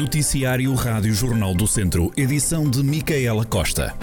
Noticiário Rádio Jornal do Centro, edição de Micaela Costa.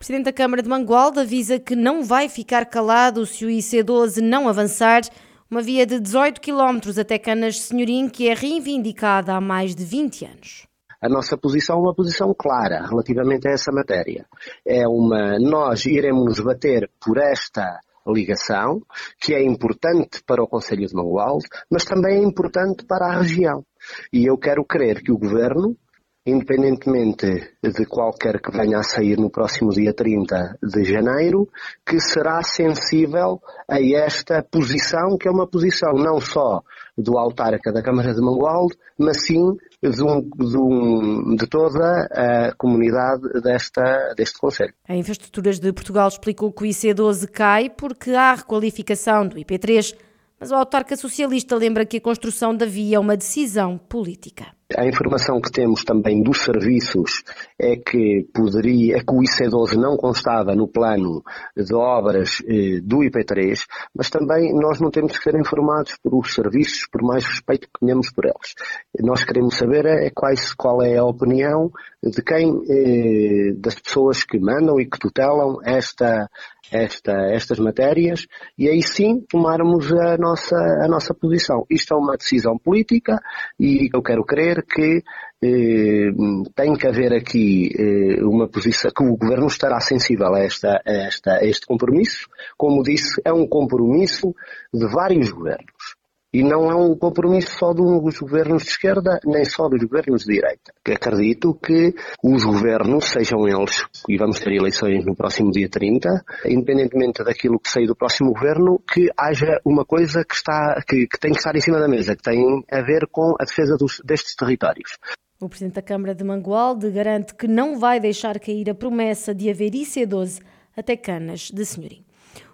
Presidente da Câmara de Mangualde avisa que não vai ficar calado se o IC12 não avançar. Uma via de 18 km até Canas Senhorim que é reivindicada há mais de 20 anos. A nossa posição é uma posição clara relativamente a essa matéria. É uma, nós iremos nos bater por esta ligação, que é importante para o Conselho de Mangualde, mas também é importante para a região. E eu quero crer que o Governo, independentemente de qualquer que venha a sair no próximo dia 30 de janeiro, que será sensível a esta posição, que é uma posição não só do autarca da Câmara de Mangualde, mas sim de, um, de, um, de toda a comunidade desta, deste Conselho. A Infraestruturas de Portugal explicou que o IC12 cai porque há requalificação do IP3, mas o autarca socialista lembra que a construção da via é uma decisão política. A informação que temos também dos serviços é que poderia, é que o IC12 não constava no plano de obras eh, do IP3, mas também nós não temos que ser informados por os serviços, por mais respeito que tenhamos por eles. Nós queremos saber é quais, qual é a opinião de quem, eh, das pessoas que mandam e que tutelam esta, esta, estas matérias e aí sim tomarmos a nossa, a nossa posição. Isto é uma decisão política e eu quero crer que eh, tem que haver aqui eh, uma posição, que o Governo estará sensível a, esta, a, esta, a este compromisso. Como disse, é um compromisso de vários governos. E não é um compromisso só dos governos de esquerda, nem só dos governos de direita. Acredito que os governos, sejam eles, e vamos ter eleições no próximo dia 30, independentemente daquilo que sair do próximo governo, que haja uma coisa que, está, que, que tem que estar em cima da mesa, que tem a ver com a defesa dos, destes territórios. O Presidente da Câmara de Mangualde garante que não vai deixar cair a promessa de haver IC12 até Canas de Senhorim.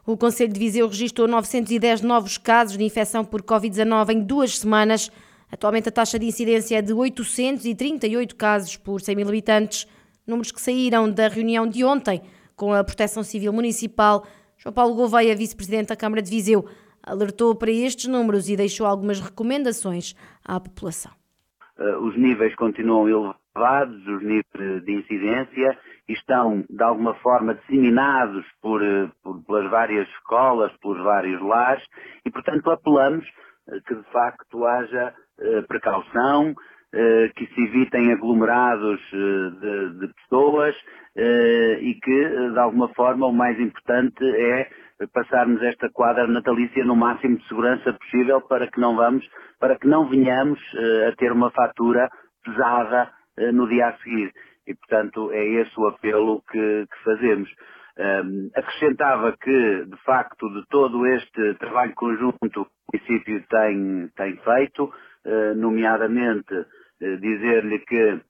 O Conselho de Viseu registrou 910 novos casos de infecção por Covid-19 em duas semanas. Atualmente a taxa de incidência é de 838 casos por 100 mil habitantes, números que saíram da reunião de ontem com a Proteção Civil Municipal. João Paulo Gouveia, vice-presidente da Câmara de Viseu, alertou para estes números e deixou algumas recomendações à população. Uh, os níveis continuam elevados, os níveis de incidência, estão de alguma forma disseminados por, eh, por, pelas várias escolas, pelos vários lares e, portanto, apelamos eh, que de facto haja uh, precaução, que se evitem aglomerados de, de, pessoas e que, de alguma forma, o mais importante é passarmos esta quadra natalícia no máximo de segurança possível para que não vamos, para que não venhamos a ter uma fatura pesada no dia a seguir e, portanto, é esse o apelo que, que fazemos. Um, acrescentava que, de facto, de todo este trabalho conjunto o município tem, tem feito, uh, nomeadamente uh, dizer-lhe que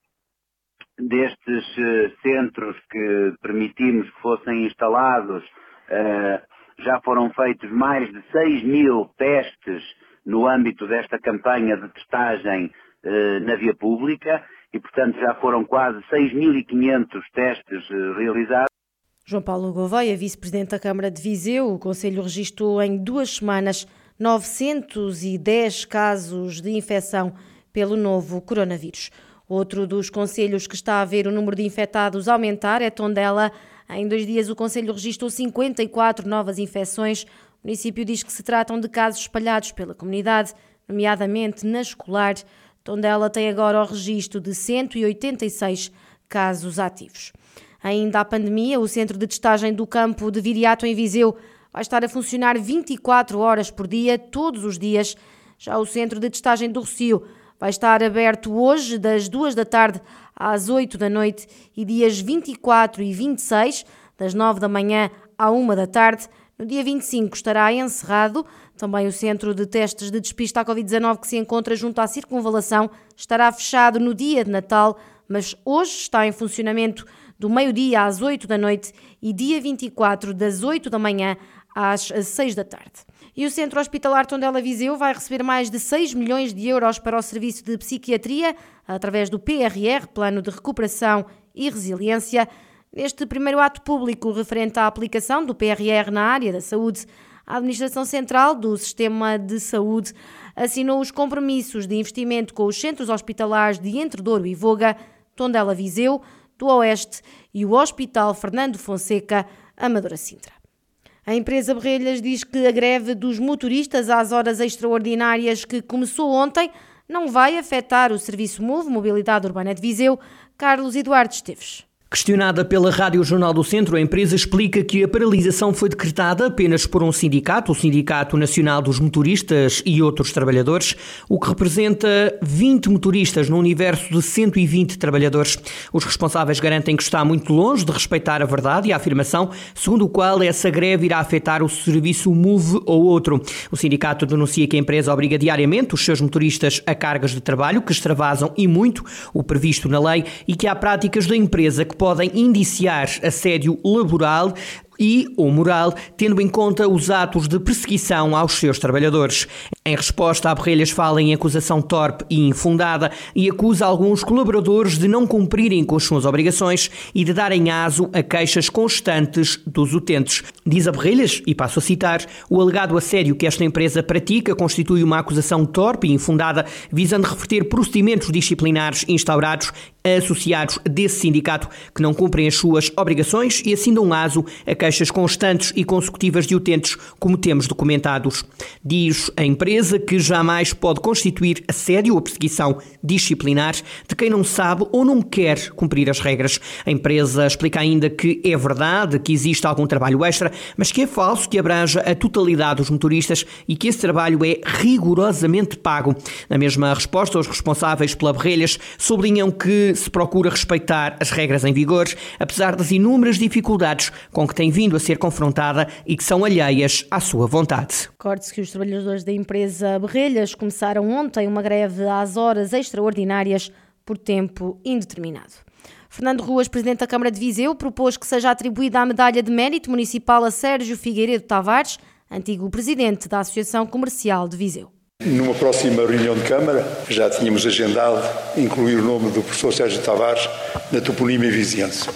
destes uh, centros que permitimos que fossem instalados, já foram feitos mais de 6 mil testes no âmbito desta campanha de testagem na via pública e, portanto, já foram quase 6.500 testes eh, realizados. João Paulo Gouveia, vice-presidente da Câmara de Viseu, o Conselho registrou em duas semanas 910 casos de infecção pelo novo coronavírus. Outro dos conselhos que está a ver o número de infectados aumentar é Tondela. Em dois dias, o Conselho registrou 54 novas infecções. O município diz que se tratam de casos espalhados pela comunidade, nomeadamente na escolar. Tondela tem agora o registro de 186 casos ativos. Ainda a pandemia, o centro de testagem do campo de Viriato em Viseu vai estar a funcionar 24 horas por dia, todos os dias. Já o centro de testagem do Rocio vai estar aberto hoje, das 2 da tarde às 8 da noite, e dias 24 e 26, das 9 da manhã à 1 da tarde. No dia 25 estará encerrado. Também o centro de testes de despista à Covid-19 que se encontra junto à circunvalação estará fechado no dia de Natal, mas hoje está em funcionamento do meio-dia às 8 da noite e dia 24 das 8 da manhã às 6 da tarde. E o Centro Hospitalar Tondela Viseu vai receber mais de 6 milhões de euros para o serviço de psiquiatria através do PRR, Plano de Recuperação e Resiliência. Neste primeiro ato público referente à aplicação do PRR na área da saúde, a Administração Central do Sistema de Saúde assinou os compromissos de investimento com os centros hospitalares de Entredouro e Voga, Tondela Viseu, do Oeste e o Hospital Fernando Fonseca, Amadora Sintra. A empresa Berrelhas diz que a greve dos motoristas às horas extraordinárias que começou ontem não vai afetar o serviço MOVE Mobilidade Urbana de Viseu. Carlos Eduardo Esteves. Questionada pela Rádio Jornal do Centro, a empresa explica que a paralisação foi decretada apenas por um sindicato, o Sindicato Nacional dos Motoristas e outros trabalhadores, o que representa 20 motoristas no universo de 120 trabalhadores. Os responsáveis garantem que está muito longe de respeitar a verdade e a afirmação segundo o qual essa greve irá afetar o serviço MOVE ou outro. O sindicato denuncia que a empresa obriga diariamente os seus motoristas a cargas de trabalho que extravasam e muito o previsto na lei e que há práticas da empresa que podem indiciar assédio laboral e ou moral, tendo em conta os atos de perseguição aos seus trabalhadores. Em resposta, a Berrelhas fala em acusação torpe e infundada e acusa alguns colaboradores de não cumprirem com as suas obrigações e de darem aso a queixas constantes dos utentes. Diz a Berrelhas, e passo a citar, o alegado assédio que esta empresa pratica constitui uma acusação torpe e infundada, visando reverter procedimentos disciplinares instaurados a associados desse sindicato que não cumprem as suas obrigações e assim dão aso a queixas constantes e consecutivas de utentes, como temos documentados. Diz a empresa que jamais pode constituir assédio ou perseguição disciplinar de quem não sabe ou não quer cumprir as regras. A empresa explica ainda que é verdade que existe algum trabalho extra, mas que é falso que abranja a totalidade dos motoristas e que esse trabalho é rigorosamente pago. Na mesma resposta, os responsáveis pela Berrelhas sublinham que se procura respeitar as regras em vigor, apesar das inúmeras dificuldades com que tem vindo a ser confrontada e que são alheias à sua vontade. Recorde-se que os trabalhadores da empresa Berrelhas começaram ontem uma greve às horas extraordinárias por tempo indeterminado. Fernando Ruas, presidente da Câmara de Viseu, propôs que seja atribuída a medalha de mérito municipal a Sérgio Figueiredo Tavares, antigo presidente da Associação Comercial de Viseu. Numa próxima reunião de Câmara, já tínhamos agendado incluir o nome do professor Sérgio Tavares na toponímia viziense.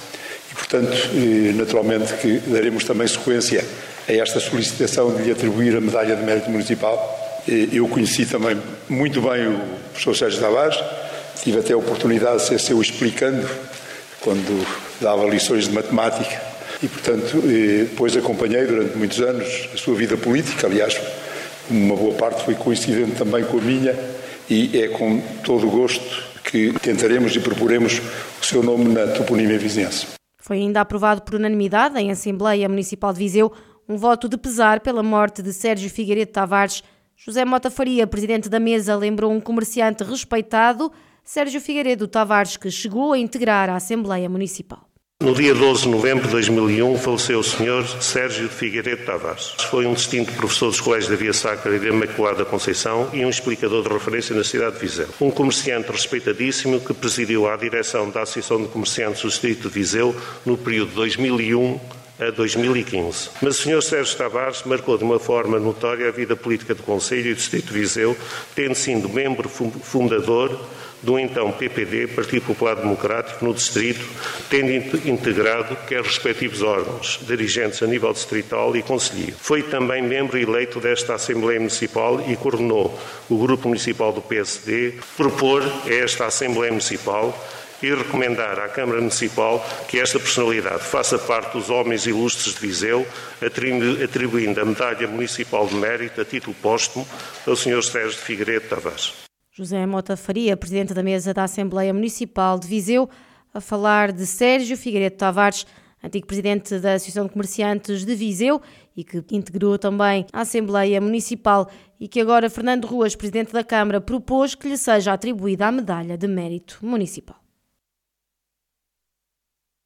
Portanto, eh, naturalmente que daremos também sequência a esta solicitação de lhe atribuir a medalha de mérito municipal. Eh, eu conheci também muito bem o professor Sérgio Tavares, tive até a oportunidade de ser seu explicando quando dava lições de matemática e, portanto, eh, depois acompanhei durante muitos anos a sua vida política, aliás, uma boa parte foi coincidente também com a minha e é com todo o gosto que tentaremos e proporemos o seu nome na toponímia vizinhança. Foi ainda aprovado por unanimidade em Assembleia Municipal de Viseu um voto de pesar pela morte de Sérgio Figueiredo Tavares. José Mota Faria, presidente da mesa, lembrou um comerciante respeitado, Sérgio Figueiredo Tavares, que chegou a integrar a Assembleia Municipal. No dia 12 de novembro de 2001 faleceu o Sr. Sérgio de Figueiredo Tavares. Foi um distinto professor dos colégios da Via Sacra e da Imaculada Conceição e um explicador de referência na cidade de Viseu. Um comerciante respeitadíssimo que presidiu a direção da Associação de Comerciantes do Distrito de Viseu no período de 2001 a 2015. Mas o Sr. Sérgio Tavares marcou de uma forma notória a vida política do Conselho e do Distrito de Viseu, tendo sido membro fundador do então PPD, Partido Popular Democrático, no Distrito, tendo integrado quer respectivos órgãos, dirigentes a nível distrital e conselheiro. Foi também membro eleito desta Assembleia Municipal e coordenou o Grupo Municipal do PSD propor esta Assembleia Municipal e recomendar à Câmara Municipal que esta personalidade faça parte dos homens ilustres de Viseu, atribuindo a Medalha Municipal de Mérito a título póstumo ao Sr. Sérgio de Figueiredo Tavares. José Mota Faria, presidente da mesa da Assembleia Municipal de Viseu, a falar de Sérgio Figueiredo Tavares, antigo presidente da Associação de Comerciantes de Viseu e que integrou também a Assembleia Municipal e que agora Fernando Ruas, presidente da Câmara, propôs que lhe seja atribuída a medalha de mérito municipal.